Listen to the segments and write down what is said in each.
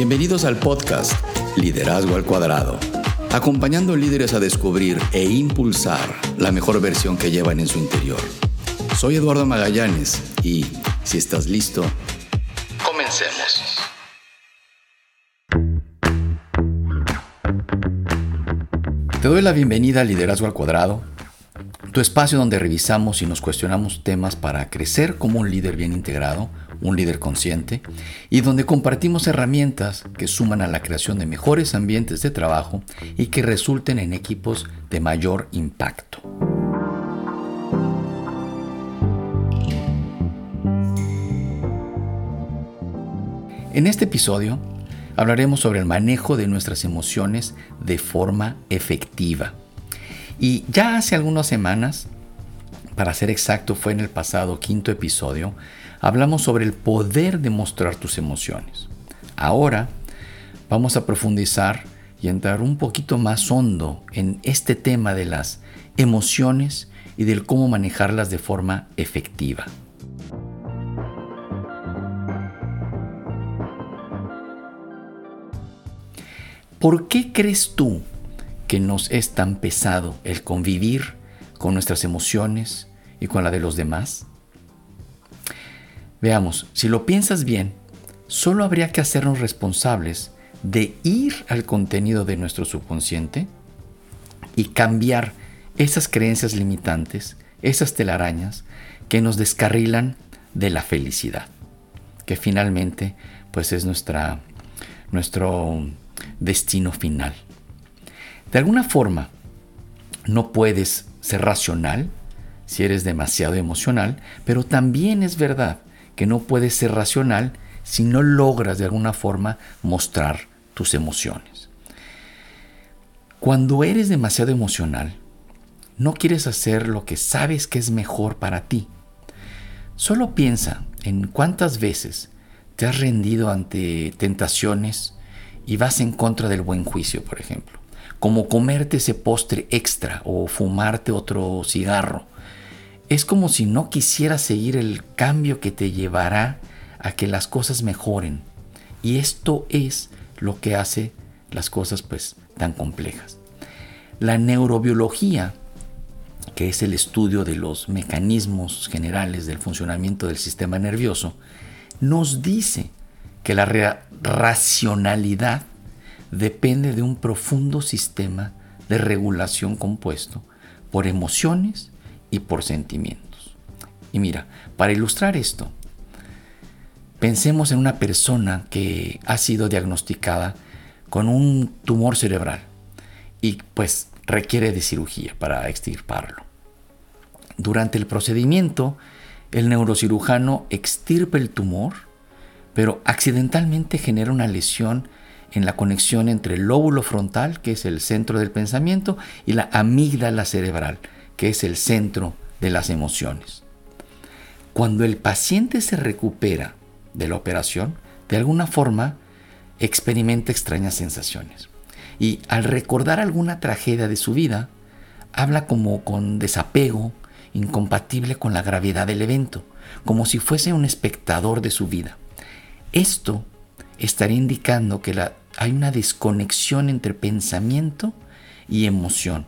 Bienvenidos al podcast Liderazgo al Cuadrado, acompañando líderes a descubrir e impulsar la mejor versión que llevan en su interior. Soy Eduardo Magallanes y, si estás listo, comencemos. Te doy la bienvenida a Liderazgo al Cuadrado, tu espacio donde revisamos y nos cuestionamos temas para crecer como un líder bien integrado, un líder consciente, y donde compartimos herramientas que suman a la creación de mejores ambientes de trabajo y que resulten en equipos de mayor impacto. En este episodio hablaremos sobre el manejo de nuestras emociones de forma efectiva. Y ya hace algunas semanas, para ser exacto fue en el pasado quinto episodio, hablamos sobre el poder de mostrar tus emociones. Ahora vamos a profundizar y entrar un poquito más hondo en este tema de las emociones y del cómo manejarlas de forma efectiva. ¿Por qué crees tú que nos es tan pesado el convivir con nuestras emociones y con la de los demás? Veamos, si lo piensas bien, solo habría que hacernos responsables de ir al contenido de nuestro subconsciente y cambiar esas creencias limitantes, esas telarañas que nos descarrilan de la felicidad, que finalmente pues es nuestra, nuestro destino final. De alguna forma, no puedes ser racional si eres demasiado emocional, pero también es verdad que no puedes ser racional si no logras de alguna forma mostrar tus emociones. Cuando eres demasiado emocional, no quieres hacer lo que sabes que es mejor para ti. Solo piensa en cuántas veces te has rendido ante tentaciones y vas en contra del buen juicio, por ejemplo como comerte ese postre extra o fumarte otro cigarro. Es como si no quisieras seguir el cambio que te llevará a que las cosas mejoren. Y esto es lo que hace las cosas pues tan complejas. La neurobiología, que es el estudio de los mecanismos generales del funcionamiento del sistema nervioso, nos dice que la racionalidad depende de un profundo sistema de regulación compuesto por emociones y por sentimientos. Y mira, para ilustrar esto, pensemos en una persona que ha sido diagnosticada con un tumor cerebral y pues requiere de cirugía para extirparlo. Durante el procedimiento, el neurocirujano extirpa el tumor, pero accidentalmente genera una lesión en la conexión entre el lóbulo frontal, que es el centro del pensamiento, y la amígdala cerebral, que es el centro de las emociones. Cuando el paciente se recupera de la operación, de alguna forma experimenta extrañas sensaciones. Y al recordar alguna tragedia de su vida, habla como con desapego, incompatible con la gravedad del evento, como si fuese un espectador de su vida. Esto estaría indicando que hay una desconexión entre pensamiento y emoción,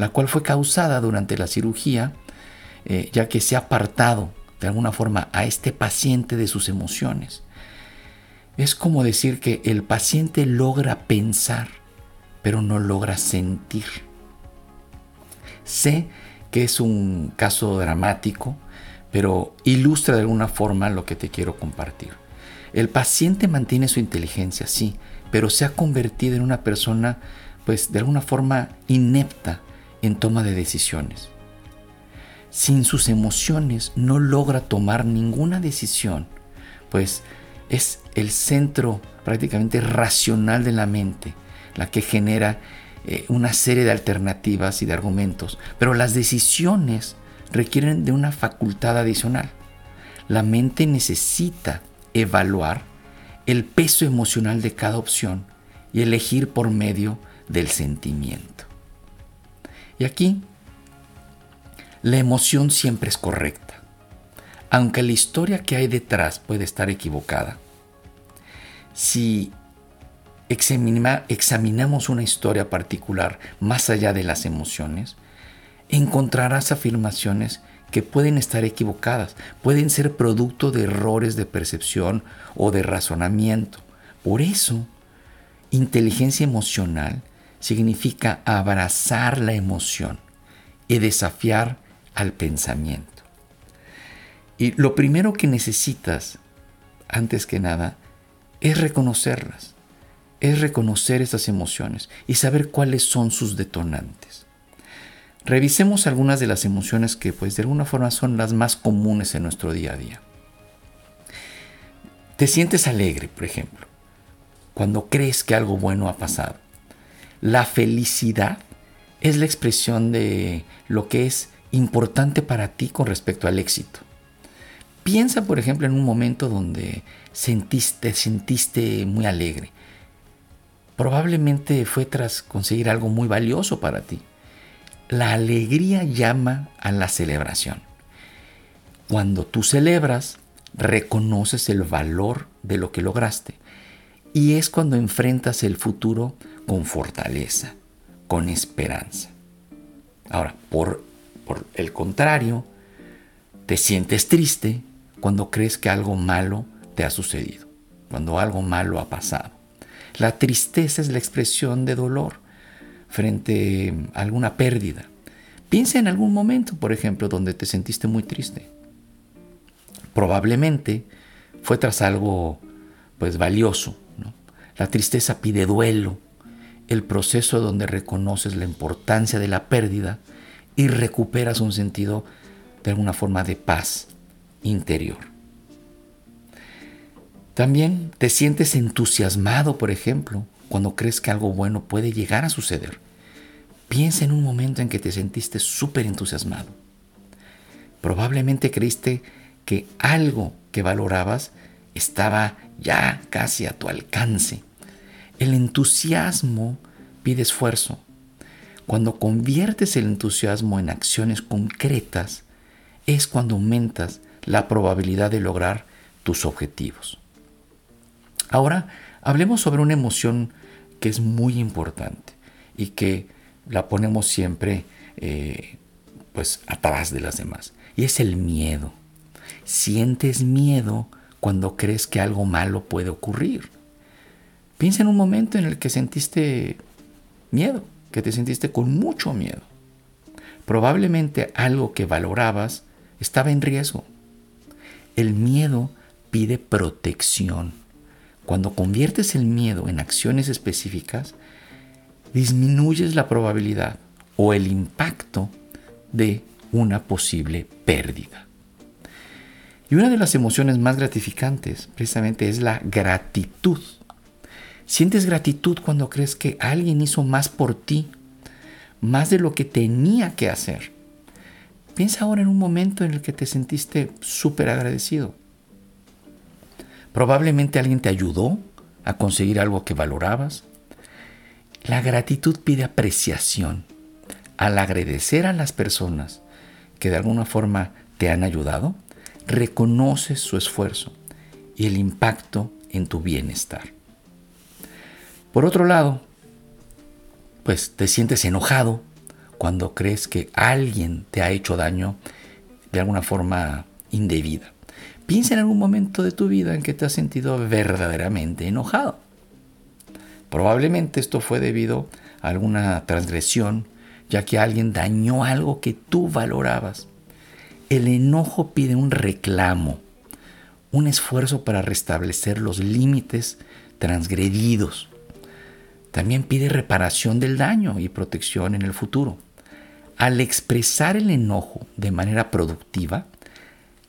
la cual fue causada durante la cirugía, eh, ya que se ha apartado de alguna forma a este paciente de sus emociones. Es como decir que el paciente logra pensar, pero no logra sentir. Sé que es un caso dramático, pero ilustra de alguna forma lo que te quiero compartir. El paciente mantiene su inteligencia, sí, pero se ha convertido en una persona, pues de alguna forma inepta en toma de decisiones. Sin sus emociones no logra tomar ninguna decisión, pues es el centro prácticamente racional de la mente la que genera eh, una serie de alternativas y de argumentos, pero las decisiones requieren de una facultad adicional. La mente necesita evaluar el peso emocional de cada opción y elegir por medio del sentimiento. Y aquí, la emoción siempre es correcta, aunque la historia que hay detrás puede estar equivocada. Si examinamos una historia particular más allá de las emociones, encontrarás afirmaciones que pueden estar equivocadas, pueden ser producto de errores de percepción o de razonamiento. Por eso, inteligencia emocional significa abrazar la emoción y desafiar al pensamiento. Y lo primero que necesitas, antes que nada, es reconocerlas, es reconocer esas emociones y saber cuáles son sus detonantes. Revisemos algunas de las emociones que pues de alguna forma son las más comunes en nuestro día a día. Te sientes alegre, por ejemplo, cuando crees que algo bueno ha pasado. La felicidad es la expresión de lo que es importante para ti con respecto al éxito. Piensa, por ejemplo, en un momento donde sentiste, sentiste muy alegre. Probablemente fue tras conseguir algo muy valioso para ti. La alegría llama a la celebración. Cuando tú celebras, reconoces el valor de lo que lograste. Y es cuando enfrentas el futuro con fortaleza, con esperanza. Ahora, por, por el contrario, te sientes triste cuando crees que algo malo te ha sucedido, cuando algo malo ha pasado. La tristeza es la expresión de dolor frente a alguna pérdida. Piensa en algún momento, por ejemplo, donde te sentiste muy triste. Probablemente fue tras algo pues valioso. La tristeza pide duelo, el proceso donde reconoces la importancia de la pérdida y recuperas un sentido de alguna forma de paz interior. También te sientes entusiasmado, por ejemplo, cuando crees que algo bueno puede llegar a suceder. Piensa en un momento en que te sentiste súper entusiasmado. Probablemente creíste que algo que valorabas estaba ya casi a tu alcance el entusiasmo pide esfuerzo. Cuando conviertes el entusiasmo en acciones concretas, es cuando aumentas la probabilidad de lograr tus objetivos. Ahora, hablemos sobre una emoción que es muy importante y que la ponemos siempre eh, pues atrás de las demás. Y es el miedo. Sientes miedo cuando crees que algo malo puede ocurrir. Piensa en un momento en el que sentiste miedo, que te sentiste con mucho miedo. Probablemente algo que valorabas estaba en riesgo. El miedo pide protección. Cuando conviertes el miedo en acciones específicas, disminuyes la probabilidad o el impacto de una posible pérdida. Y una de las emociones más gratificantes precisamente es la gratitud. Sientes gratitud cuando crees que alguien hizo más por ti, más de lo que tenía que hacer. Piensa ahora en un momento en el que te sentiste súper agradecido. Probablemente alguien te ayudó a conseguir algo que valorabas. La gratitud pide apreciación. Al agradecer a las personas que de alguna forma te han ayudado, reconoces su esfuerzo y el impacto en tu bienestar. Por otro lado, pues te sientes enojado cuando crees que alguien te ha hecho daño de alguna forma indebida. Piensa en algún momento de tu vida en que te has sentido verdaderamente enojado. Probablemente esto fue debido a alguna transgresión, ya que alguien dañó algo que tú valorabas. El enojo pide un reclamo, un esfuerzo para restablecer los límites transgredidos. También pide reparación del daño y protección en el futuro. Al expresar el enojo de manera productiva,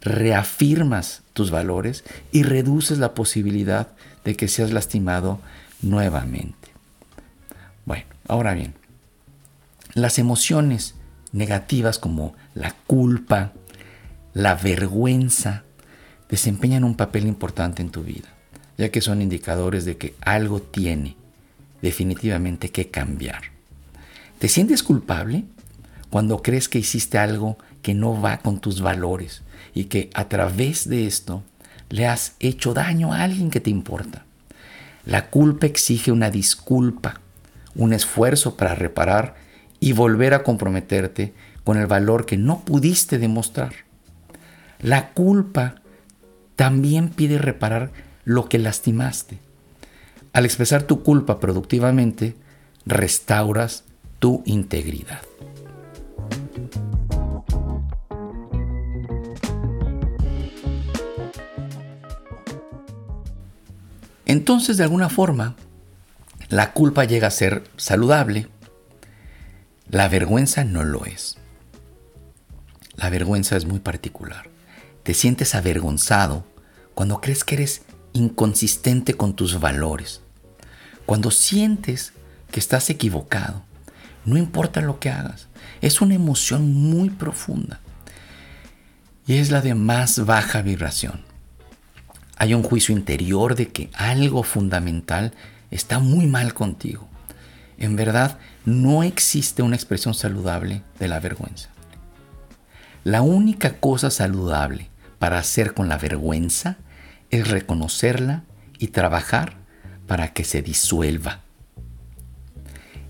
reafirmas tus valores y reduces la posibilidad de que seas lastimado nuevamente. Bueno, ahora bien, las emociones negativas como la culpa, la vergüenza, desempeñan un papel importante en tu vida, ya que son indicadores de que algo tiene definitivamente que cambiar. ¿Te sientes culpable cuando crees que hiciste algo que no va con tus valores y que a través de esto le has hecho daño a alguien que te importa? La culpa exige una disculpa, un esfuerzo para reparar y volver a comprometerte con el valor que no pudiste demostrar. La culpa también pide reparar lo que lastimaste. Al expresar tu culpa productivamente, restauras tu integridad. Entonces, de alguna forma, la culpa llega a ser saludable, la vergüenza no lo es. La vergüenza es muy particular. Te sientes avergonzado cuando crees que eres inconsistente con tus valores, cuando sientes que estás equivocado, no importa lo que hagas, es una emoción muy profunda y es la de más baja vibración. Hay un juicio interior de que algo fundamental está muy mal contigo. En verdad, no existe una expresión saludable de la vergüenza. La única cosa saludable para hacer con la vergüenza es reconocerla y trabajar para que se disuelva.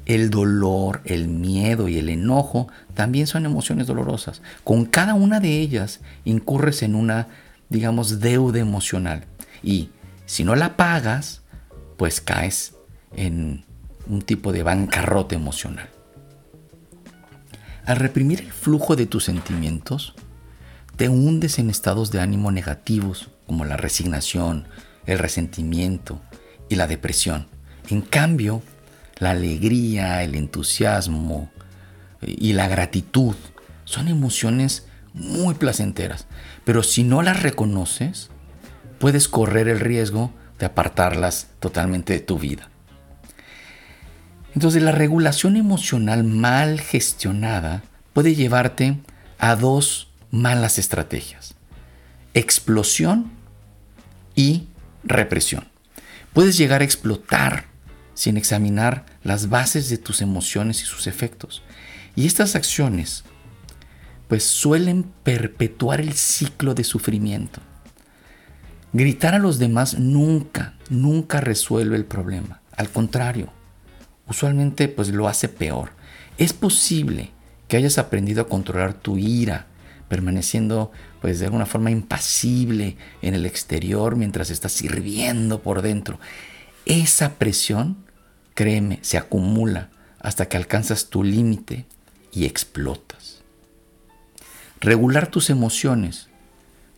El dolor, el miedo y el enojo también son emociones dolorosas. Con cada una de ellas incurres en una, digamos, deuda emocional. Y si no la pagas, pues caes en un tipo de bancarrota emocional. Al reprimir el flujo de tus sentimientos, te hundes en estados de ánimo negativos como la resignación, el resentimiento y la depresión. En cambio, la alegría, el entusiasmo y la gratitud son emociones muy placenteras, pero si no las reconoces, puedes correr el riesgo de apartarlas totalmente de tu vida. Entonces la regulación emocional mal gestionada puede llevarte a dos malas estrategias. Explosión y represión. Puedes llegar a explotar sin examinar las bases de tus emociones y sus efectos. Y estas acciones pues suelen perpetuar el ciclo de sufrimiento. Gritar a los demás nunca, nunca resuelve el problema. Al contrario, usualmente pues lo hace peor. Es posible que hayas aprendido a controlar tu ira, permaneciendo pues de alguna forma impasible en el exterior mientras estás sirviendo por dentro. Esa presión, créeme, se acumula hasta que alcanzas tu límite y explotas. Regular tus emociones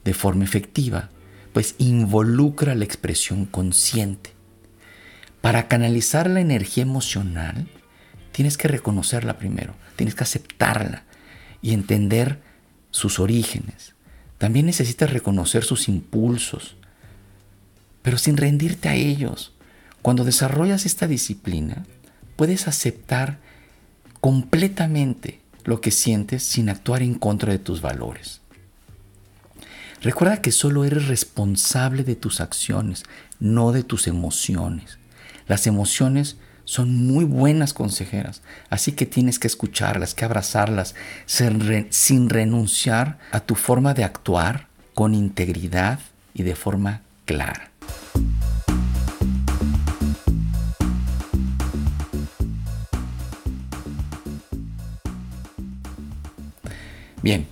de forma efectiva, pues involucra la expresión consciente. Para canalizar la energía emocional, tienes que reconocerla primero, tienes que aceptarla y entender sus orígenes. También necesitas reconocer sus impulsos, pero sin rendirte a ellos. Cuando desarrollas esta disciplina, puedes aceptar completamente lo que sientes sin actuar en contra de tus valores. Recuerda que solo eres responsable de tus acciones, no de tus emociones. Las emociones son muy buenas consejeras, así que tienes que escucharlas, que abrazarlas, sin, renunciar a tu forma de actuar con integridad y de forma clara. Bien,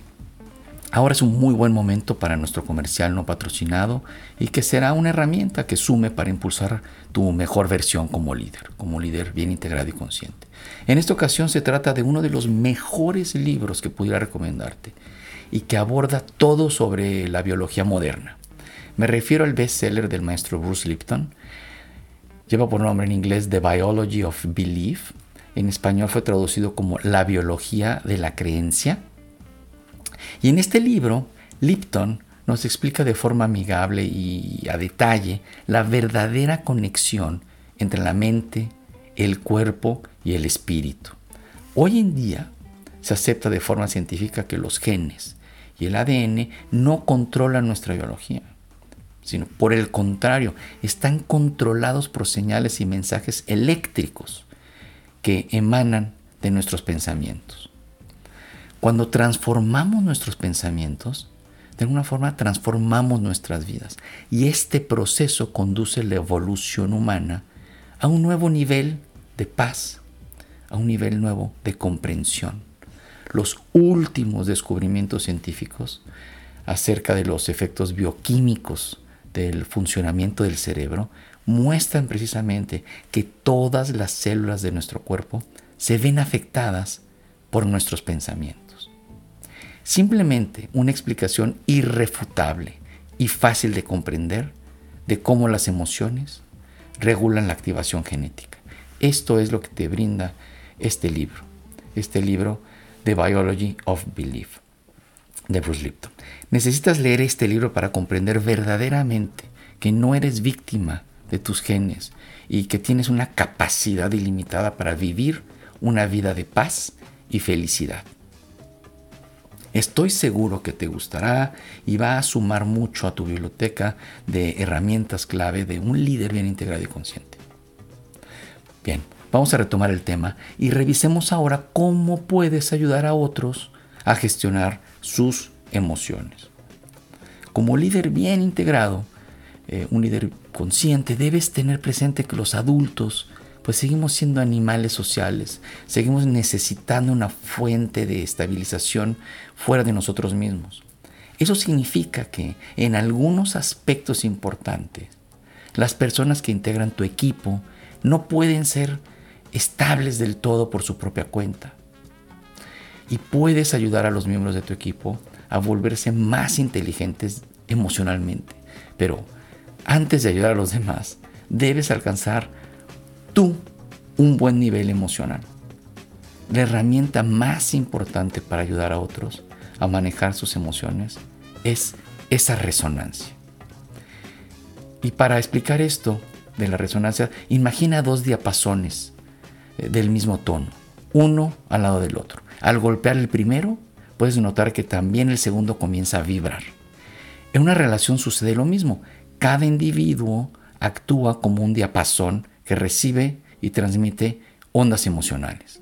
Ahora es un muy buen momento para nuestro comercial no patrocinado y que será una herramienta que sume para impulsar tu mejor versión como líder, como líder bien integrado y consciente. En esta ocasión se trata de uno de los mejores libros que pudiera recomendarte y que aborda todo sobre la biología moderna. Me refiero al bestseller del maestro Bruce Lipton. Lleva por nombre en inglés The Biology of Belief. En español fue traducido como La biología de la creencia y en este libro, Lipton nos explica de forma amigable y a detalle la verdadera conexión entre la mente, el cuerpo y el espíritu. Hoy en día se acepta de forma científica que los genes y el ADN no controlan nuestra biología, sino por el contrario, están controlados por señales y mensajes eléctricos que emanan de nuestros pensamientos. Cuando transformamos nuestros pensamientos, de alguna forma transformamos nuestras vidas. Y este proceso conduce la evolución humana a un nuevo nivel de paz, a un nivel nuevo de comprensión. Los últimos descubrimientos científicos acerca de los efectos bioquímicos del funcionamiento del cerebro muestran precisamente que todas las células de nuestro cuerpo se ven afectadas por nuestros pensamientos. Simplemente una explicación irrefutable y fácil de comprender de cómo las emociones regulan la activación genética. Esto es lo que te brinda este libro, este libro The Biology of Belief de Bruce Lipton. Necesitas leer este libro para comprender verdaderamente que no eres víctima de tus genes y que tienes una capacidad ilimitada para vivir una vida de paz y felicidad. Estoy seguro que te gustará y va a sumar mucho a tu biblioteca de herramientas clave de un líder bien integrado y consciente. Bien, vamos a retomar el tema y revisemos ahora cómo puedes ayudar a otros a gestionar sus emociones. Como líder bien integrado, eh, un líder consciente, debes tener presente que los adultos pues seguimos siendo animales sociales, seguimos necesitando una fuente de estabilización fuera de nosotros mismos. Eso significa que en algunos aspectos importantes, las personas que integran tu equipo no pueden ser estables del todo por su propia cuenta. Y puedes ayudar a los miembros de tu equipo a volverse más inteligentes emocionalmente. Pero antes de ayudar a los demás, debes alcanzar tú un buen nivel emocional. La herramienta más importante para ayudar a otros a manejar sus emociones es esa resonancia. Y para explicar esto de la resonancia, imagina dos diapasones eh, del mismo tono, uno al lado del otro. Al golpear el primero, puedes notar que también el segundo comienza a vibrar. En una relación sucede lo mismo. Cada individuo actúa como un diapasón que recibe y transmite ondas emocionales.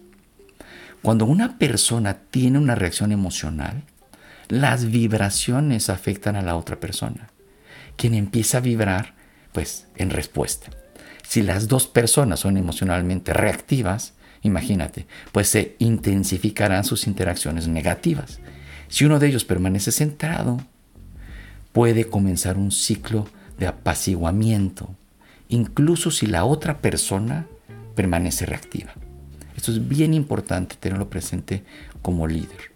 Cuando una persona tiene una reacción emocional, las vibraciones afectan a la otra persona, quien empieza a vibrar pues en respuesta. Si las dos personas son emocionalmente reactivas, imagínate, pues se intensificarán sus interacciones negativas. Si uno de ellos permanece centrado, puede comenzar un ciclo de apaciguamiento, incluso si la otra persona permanece reactiva. Esto es bien importante tenerlo presente como líder.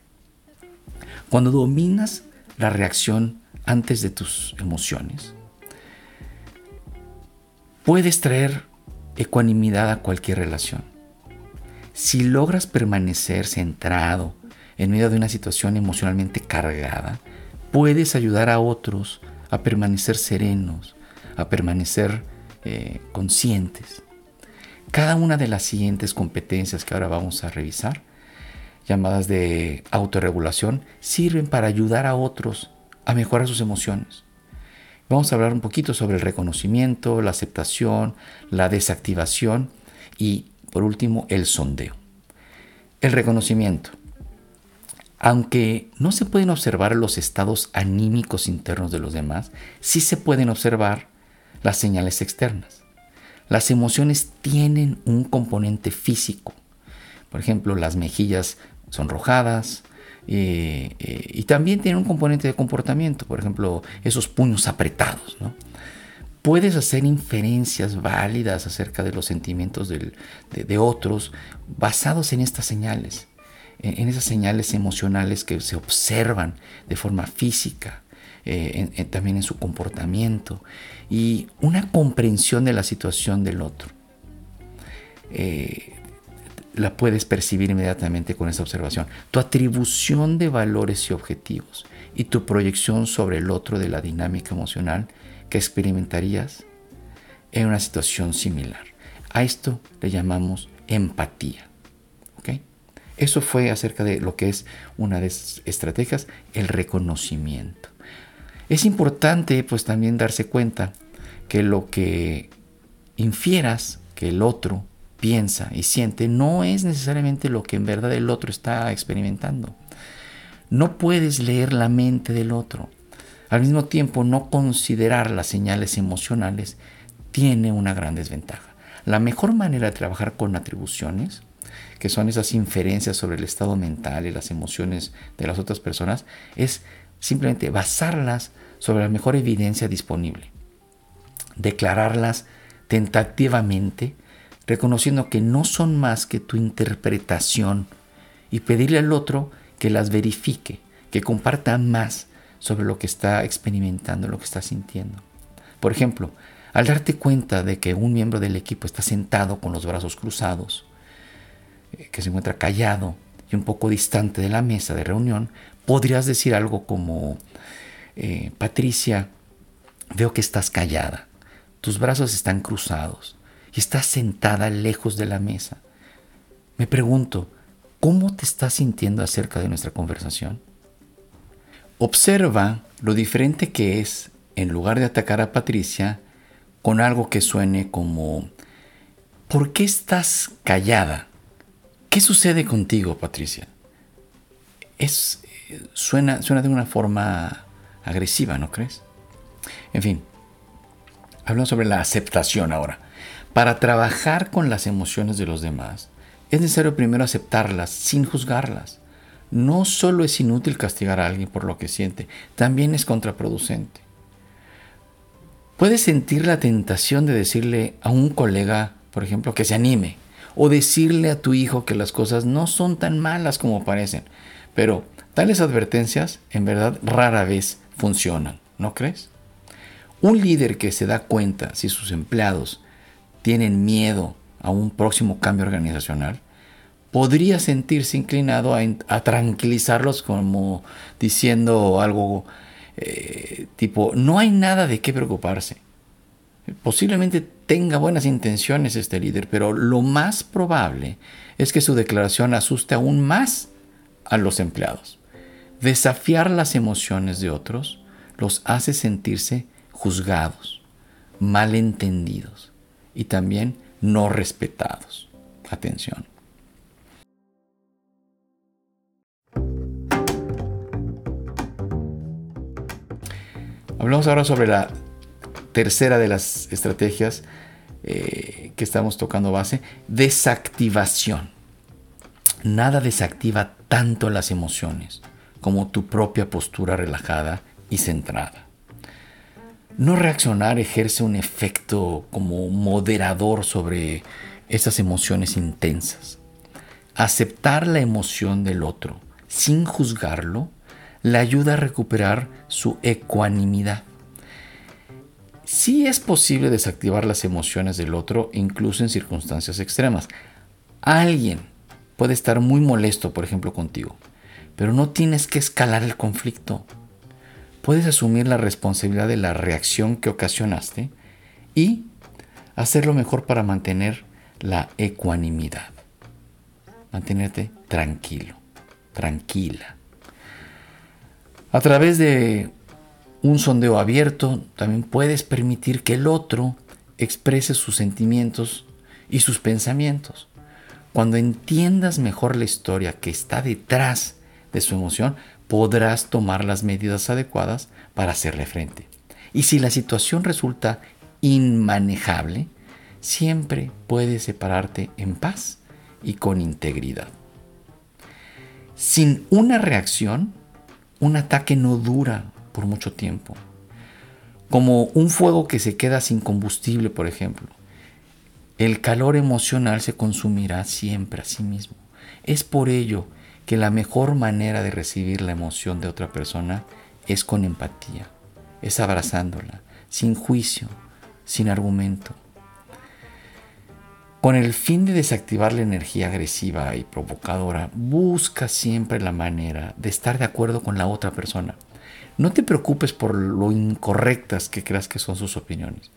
Cuando dominas la reacción antes de tus emociones, puedes traer ecuanimidad a cualquier relación. Si logras permanecer centrado en medio de una situación emocionalmente cargada, puedes ayudar a otros a permanecer serenos, a permanecer eh, conscientes. Cada una de las siguientes competencias que ahora vamos a revisar, llamadas de autorregulación, sirven para ayudar a otros a mejorar sus emociones. Vamos a hablar un poquito sobre el reconocimiento, la aceptación, la desactivación y, por último, el sondeo. El reconocimiento. Aunque no se pueden observar los estados anímicos internos de los demás, sí se pueden observar las señales externas. Las emociones tienen un componente físico. Por ejemplo, las mejillas sonrojadas, eh, eh, y también tienen un componente de comportamiento, por ejemplo, esos puños apretados. Puedes hacer inferencias válidas acerca de los sentimientos de, otros basados en estas señales, en esas señales emocionales que se observan de forma física, eh, también en su comportamiento y una comprensión de la situación del otro. Eh, la puedes percibir inmediatamente con esa observación. Tu atribución de valores y objetivos y tu proyección sobre el otro de la dinámica emocional que experimentarías en una situación similar. A esto le llamamos empatía. Eso fue acerca de lo que es una de las estrategias, el reconocimiento. Es importante pues también darse cuenta que lo que infieras que el otro piensa y siente no es necesariamente lo que en verdad el otro está experimentando. No puedes leer la mente del otro. Al mismo tiempo, no considerar las señales emocionales tiene una gran desventaja. La mejor manera de trabajar con atribuciones, que son esas inferencias sobre el estado mental y las emociones de las otras personas, es simplemente basarlas sobre la mejor evidencia disponible. Declararlas tentativamente, reconociendo que no son más que tu interpretación y pedirle al otro que las verifique, que comparta más sobre lo que está experimentando, lo que está sintiendo. Por ejemplo, al darte cuenta de que un miembro del equipo está sentado con los brazos cruzados, eh, que se encuentra callado y un poco distante de la mesa de reunión, podrías decir algo como, eh, Patricia, veo que estás callada, tus brazos están cruzados y estás sentada lejos de la mesa. Me pregunto, ¿cómo te estás sintiendo acerca de nuestra conversación? Observa lo diferente que es, en lugar de atacar a Patricia, con algo que suene como, ¿por qué estás callada? ¿Qué sucede contigo, Patricia? Es, suena, suena de una forma agresiva, ¿no crees? En fin, hablamos sobre la aceptación ahora. Para trabajar con las emociones de los demás, es necesario primero aceptarlas sin juzgarlas no solo es inútil castigar a alguien por lo que siente, también es contraproducente. Puedes sentir la tentación de decirle a un colega, por ejemplo, que se anime, o decirle a tu hijo que las cosas no son tan malas como parecen, pero tales advertencias en verdad rara vez funcionan, ¿no crees? Un líder que se da cuenta si sus empleados tienen miedo a un próximo cambio organizacional, podría sentirse inclinado a, tranquilizarlos como diciendo algo eh, tipo, no hay nada de qué preocuparse. Posiblemente tenga buenas intenciones este líder, pero lo más probable es que su declaración asuste aún más a los empleados. Desafiar las emociones de otros los hace sentirse juzgados, malentendidos y también no respetados. Atención. Hablamos ahora sobre la tercera de las estrategias eh, que estamos tocando base, desactivación. Nada desactiva tanto las emociones como tu propia postura relajada y centrada. No reaccionar ejerce un efecto como moderador sobre esas emociones intensas. Aceptar la emoción del otro sin juzgarlo le ayuda a recuperar su ecuanimidad. Sí es posible desactivar las emociones del otro incluso en circunstancias extremas. Alguien puede estar muy molesto, por ejemplo, contigo, pero no tienes que escalar el conflicto. Puedes asumir la responsabilidad de la reacción que ocasionaste y hacerlo mejor para mantener la ecuanimidad. Mantenerte tranquilo, tranquila. A través de un sondeo abierto también puedes permitir que el otro exprese sus sentimientos y sus pensamientos. Cuando entiendas mejor la historia que está detrás de su emoción, podrás tomar las medidas adecuadas para hacerle frente. Y si la situación resulta inmanejable, siempre puedes separarte en paz y con integridad. Sin una reacción, un ataque no dura por mucho tiempo. Como un fuego que se queda sin combustible, por ejemplo. El calor emocional se consumirá siempre a sí mismo. Es por ello que la mejor manera de recibir la emoción de otra persona es con empatía, es abrazándola, sin juicio, sin argumento. Con el fin de desactivar la energía agresiva y provocadora, busca siempre la manera de estar de acuerdo con la otra persona. No te preocupes por lo incorrectas que creas que son sus opiniones.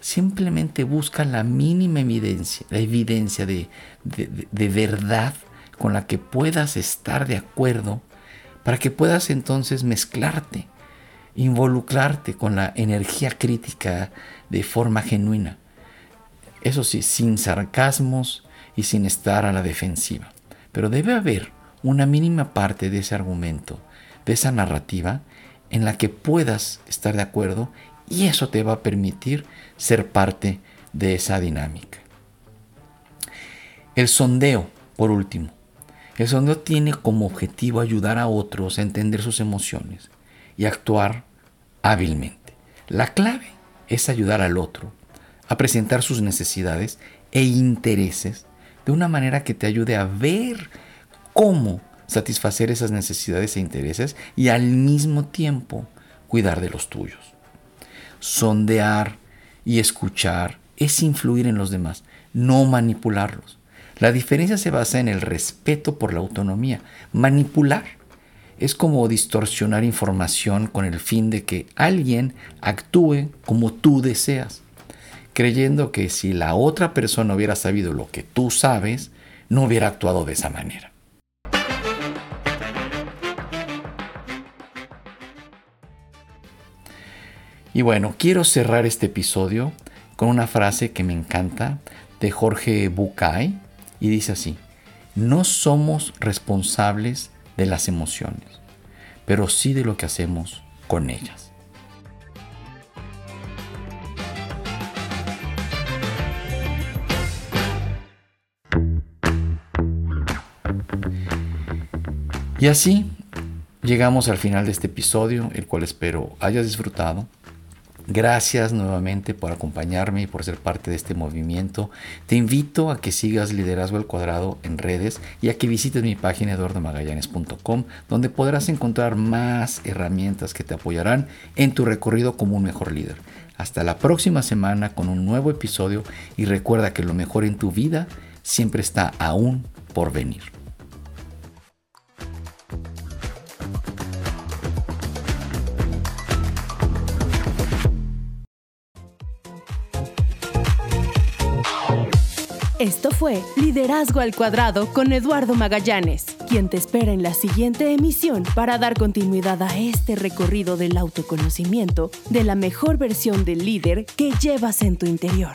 Simplemente busca la mínima evidencia, la evidencia de, de verdad con la que puedas estar de acuerdo para que puedas entonces mezclarte, involucrarte con la energía crítica de forma genuina eso sí, sin sarcasmos y sin estar a la defensiva. Pero debe haber una mínima parte de ese argumento, de esa narrativa, en la que puedas estar de acuerdo y eso te va a permitir ser parte de esa dinámica. El sondeo, por último. El sondeo tiene como objetivo ayudar a otros a entender sus emociones y actuar hábilmente. La clave es ayudar al otro a presentar sus necesidades e intereses de una manera que te ayude a ver cómo satisfacer esas necesidades e intereses y al mismo tiempo cuidar de los tuyos. Sondear y escuchar es influir en los demás, no manipularlos. La diferencia se basa en el respeto por la autonomía. Manipular es como distorsionar información con el fin de que alguien actúe como tú deseas, creyendo que si la otra persona hubiera sabido lo que tú sabes, no hubiera actuado de esa manera. Y bueno, quiero cerrar este episodio con una frase que me encanta de Jorge Bucay y dice así, no somos responsables de las emociones, pero sí de lo que hacemos con ellas. Y así llegamos al final de este episodio, el cual espero hayas disfrutado. Gracias nuevamente por acompañarme y por ser parte de este movimiento. Te invito a que sigas Liderazgo al Cuadrado en redes y a que visites mi página eduardomagallanes.com donde podrás encontrar más herramientas que te apoyarán en tu recorrido como un mejor líder. Hasta la próxima semana con un nuevo episodio y recuerda que lo mejor en tu vida siempre está aún por venir. Esto fue Liderazgo al Cuadrado con Eduardo Magallanes, quien te espera en la siguiente emisión para dar continuidad a este recorrido del autoconocimiento de la mejor versión del líder que llevas en tu interior.